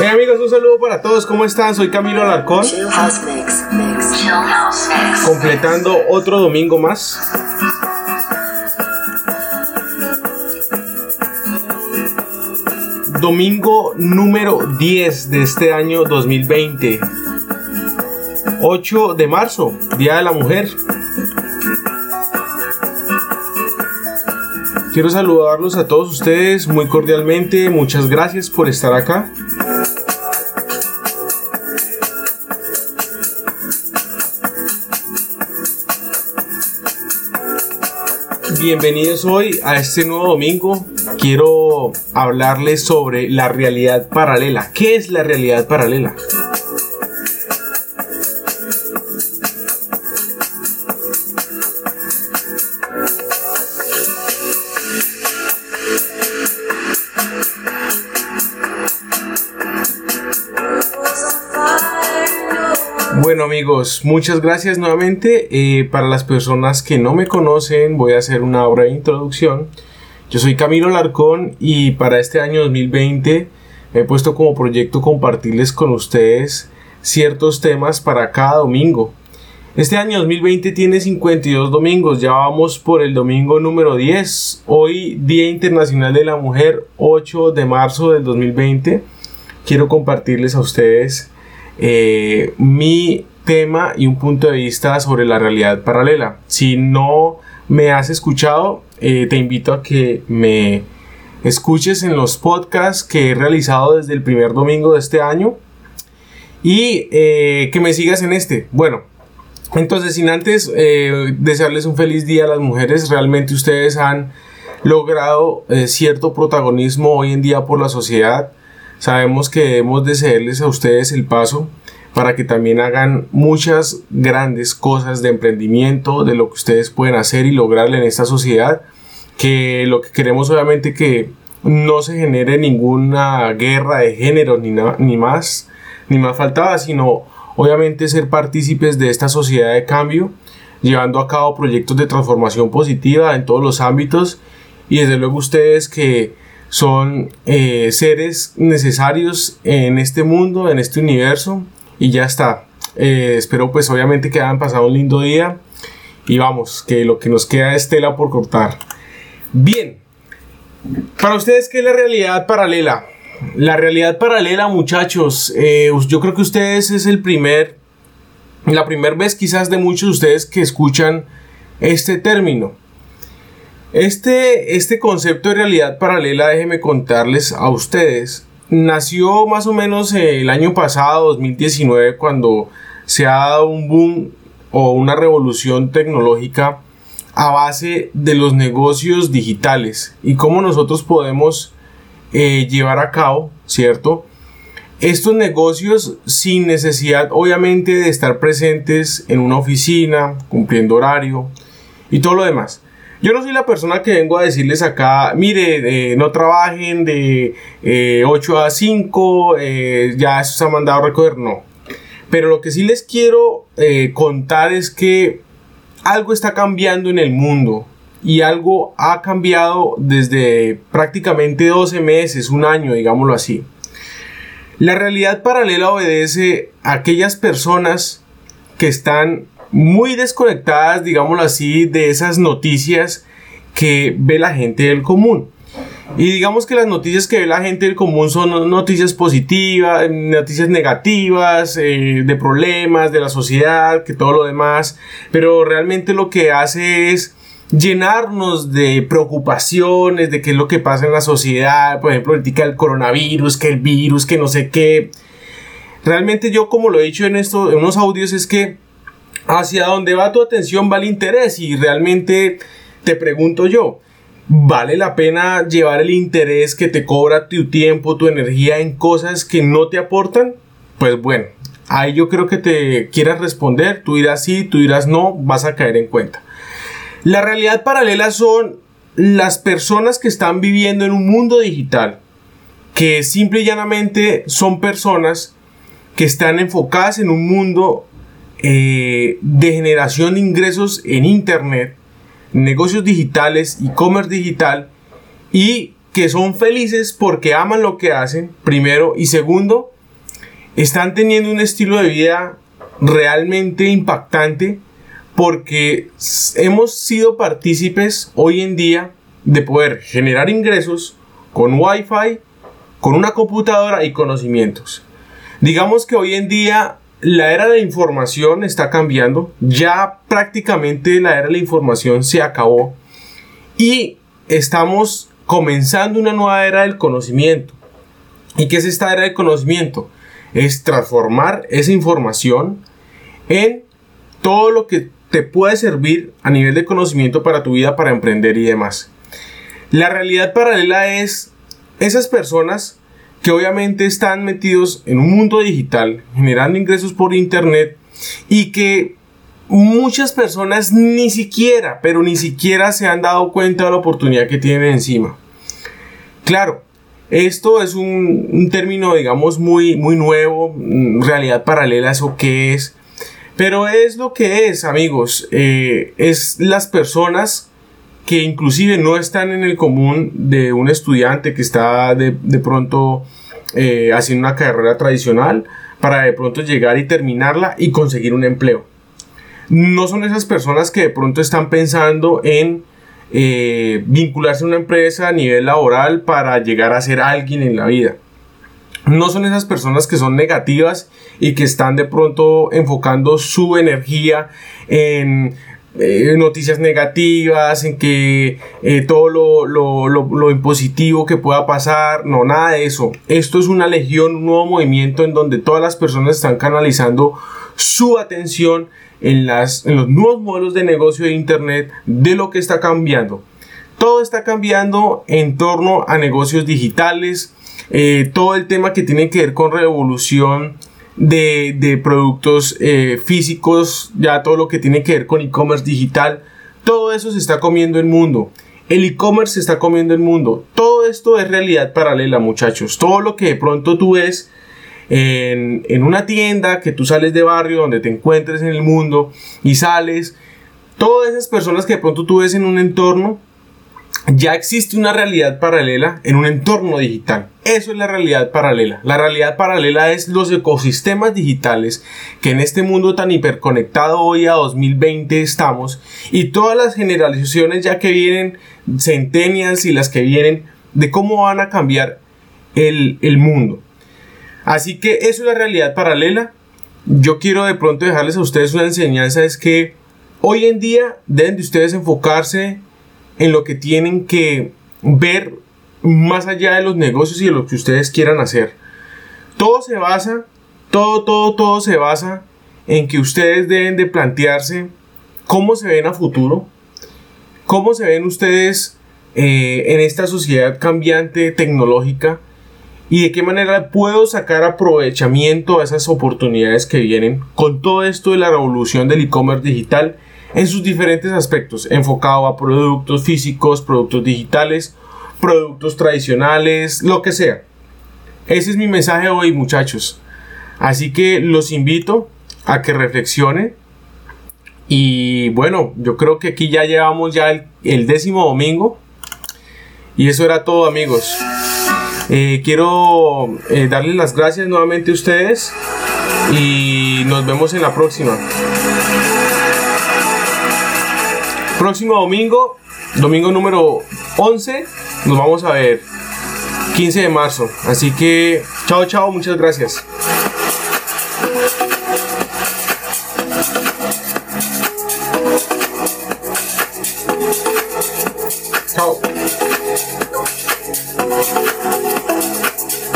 Hey amigos, un saludo para todos, ¿cómo están? Soy Camilo Alarcón. Completando otro domingo más. Domingo número 10 de este año 2020. 8 de marzo, Día de la Mujer. Quiero saludarlos a todos ustedes muy cordialmente. Muchas gracias por estar acá. Bienvenidos hoy a este nuevo domingo. Quiero hablarles sobre la realidad paralela. ¿Qué es la realidad paralela? Bueno amigos, muchas gracias nuevamente. Eh, para las personas que no me conocen, voy a hacer una breve introducción. Yo soy Camilo Larcón y para este año 2020 me he puesto como proyecto compartirles con ustedes ciertos temas para cada domingo. Este año 2020 tiene 52 domingos, ya vamos por el domingo número 10. Hoy, Día Internacional de la Mujer, 8 de marzo del 2020. Quiero compartirles a ustedes eh, mi tema y un punto de vista sobre la realidad paralela. Si no me has escuchado, eh, te invito a que me escuches en los podcasts que he realizado desde el primer domingo de este año y eh, que me sigas en este. Bueno, entonces sin antes desearles un feliz día a las mujeres, realmente ustedes han logrado cierto protagonismo hoy en día por la sociedad Sabemos que debemos de cederles a ustedes el paso para que también hagan muchas grandes cosas de emprendimiento, de lo que ustedes pueden hacer y lograr en esta sociedad, que lo que queremos obviamente que no se genere ninguna guerra de género ni, ni más, ni más faltaba, sino obviamente ser partícipes de esta sociedad de cambio, llevando a cabo proyectos de transformación positiva en todos los ámbitos. Y desde luego ustedes que son eh, seres necesarios en este mundo, en este universo y ya está. Eh, espero pues obviamente que hayan pasado un lindo día y vamos, que lo que nos queda es tela por cortar. Bien, para ustedes, ¿qué es la realidad paralela? La realidad paralela, muchachos, eh, yo creo que ustedes es el primer, la primera vez quizás de muchos de ustedes que escuchan este término. Este, este concepto de realidad paralela, déjenme contarles a ustedes, nació más o menos el año pasado, 2019, cuando se ha dado un boom o una revolución tecnológica a base de los negocios digitales y cómo nosotros podemos eh, llevar a cabo, ¿cierto? Estos negocios sin necesidad obviamente de estar presentes en una oficina, cumpliendo horario y todo lo demás. Yo no soy la persona que vengo a decirles acá, mire, eh, no trabajen de 8 eh, a 5, eh, ya eso se ha mandado a recoger, no. Pero lo que sí les quiero contar es que algo está cambiando en el mundo y algo ha cambiado desde prácticamente 12 meses, un año, digámoslo así. La realidad paralela obedece a aquellas personas que están muy desconectadas, digámoslo así, de esas noticias que ve la gente del común. Y digamos que las noticias que ve la gente del común son noticias positivas, noticias negativas, eh, de problemas de la sociedad, que todo lo demás. Pero realmente lo que hace es llenarnos de preocupaciones, de qué es lo que pasa en la sociedad, por ejemplo, el del coronavirus, que el virus, que no sé qué. Realmente yo, como lo he dicho en, esto, en unos audios, es que hacia dónde va tu atención va el interés y realmente te pregunto yo, ¿vale la pena llevar el interés que te cobra tu tiempo, tu energía en cosas que no te aportan? Pues bueno, ahí yo creo que te quieras responder, tú dirás sí, tú dirás no, vas a caer en cuenta. La realidad paralela son las personas que están viviendo en un mundo digital, que simple y llanamente son personas que están enfocadas en un mundo eh, de generación de ingresos en Internet, negocios digitales, e-commerce digital y que son felices porque aman lo que hacen, primero, y segundo, están teniendo un estilo de vida realmente impactante porque hemos sido partícipes hoy en día de poder generar ingresos con Wi-Fi, con una computadora y conocimientos. Digamos que hoy en día la era de la información está cambiando, ya prácticamente la era de la información se acabó y estamos comenzando una nueva era del conocimiento. ¿Y qué es esta era del conocimiento? Es transformar esa información en todo lo que te puede servir a nivel de conocimiento para tu vida, para emprender y demás. La realidad paralela es esas personas que obviamente están metidos en un mundo digital, generando ingresos por internet y que muchas personas ni siquiera, pero ni siquiera se han dado cuenta de la oportunidad que tienen encima. Claro, esto es un, término, digamos, muy, muy nuevo, mm, realidad paralela, ¿eso qué es? Pero es lo que es, amigos, eh, es las personas que inclusive no están en el común de un estudiante que está de, pronto eh, haciendo una carrera tradicional para de pronto llegar y terminarla y conseguir un empleo. No son esas personas que de pronto están pensando en eh, vincularse a una empresa a nivel laboral para llegar a ser alguien en la vida. No son esas personas que son negativas y que están de pronto enfocando su energía en eh, noticias negativas, en que eh, todo lo, lo, lo, impositivo que pueda pasar, no, nada de eso. Esto es una legión, un nuevo movimiento en donde todas las personas están canalizando su atención en, las, en los nuevos modelos de negocio de Internet, de lo que está cambiando. Todo está cambiando en torno a negocios digitales, eh, todo el tema que tiene que ver con revolución de, de productos eh, físicos, ya todo lo que tiene que ver con e-commerce digital, todo eso se está comiendo el mundo. El e-commerce se está comiendo el mundo. Todo esto es realidad paralela, muchachos. Todo lo que de pronto tú ves en, una tienda que tú sales de barrio donde te encuentres en el mundo y sales, todas esas personas que de pronto tú ves en un entorno, ya existe una realidad paralela en un entorno digital. Eso es la realidad paralela. La realidad paralela es los ecosistemas digitales que en este mundo tan hiperconectado hoy a 2020 estamos y todas las generalizaciones ya que vienen, centenias y las que vienen, de cómo van a cambiar el, el mundo. Así que eso es la realidad paralela. Yo quiero de pronto dejarles a ustedes una enseñanza, es que hoy en día deben de ustedes enfocarse en lo que tienen que ver más allá de los negocios y de lo que ustedes quieran hacer. Todo se basa, todo, todo, todo se basa en que ustedes deben de plantearse cómo se ven a futuro, cómo se ven ustedes eh, en esta sociedad cambiante tecnológica y de qué manera puedo sacar aprovechamiento a esas oportunidades que vienen con todo esto de la revolución del e-commerce digital en sus diferentes aspectos, enfocado a productos físicos, productos digitales, productos tradicionales, lo que sea. Ese es mi mensaje hoy, muchachos. Así que los invito a que reflexionen. Y bueno, yo creo que aquí ya llevamos ya el, décimo domingo. Y eso era todo, amigos. Eh, quiero eh, darles las gracias nuevamente a ustedes y nos vemos en la próxima. Próximo domingo, domingo número 11, nos vamos a ver. 15 de marzo. Así que, chao, chao, muchas gracias.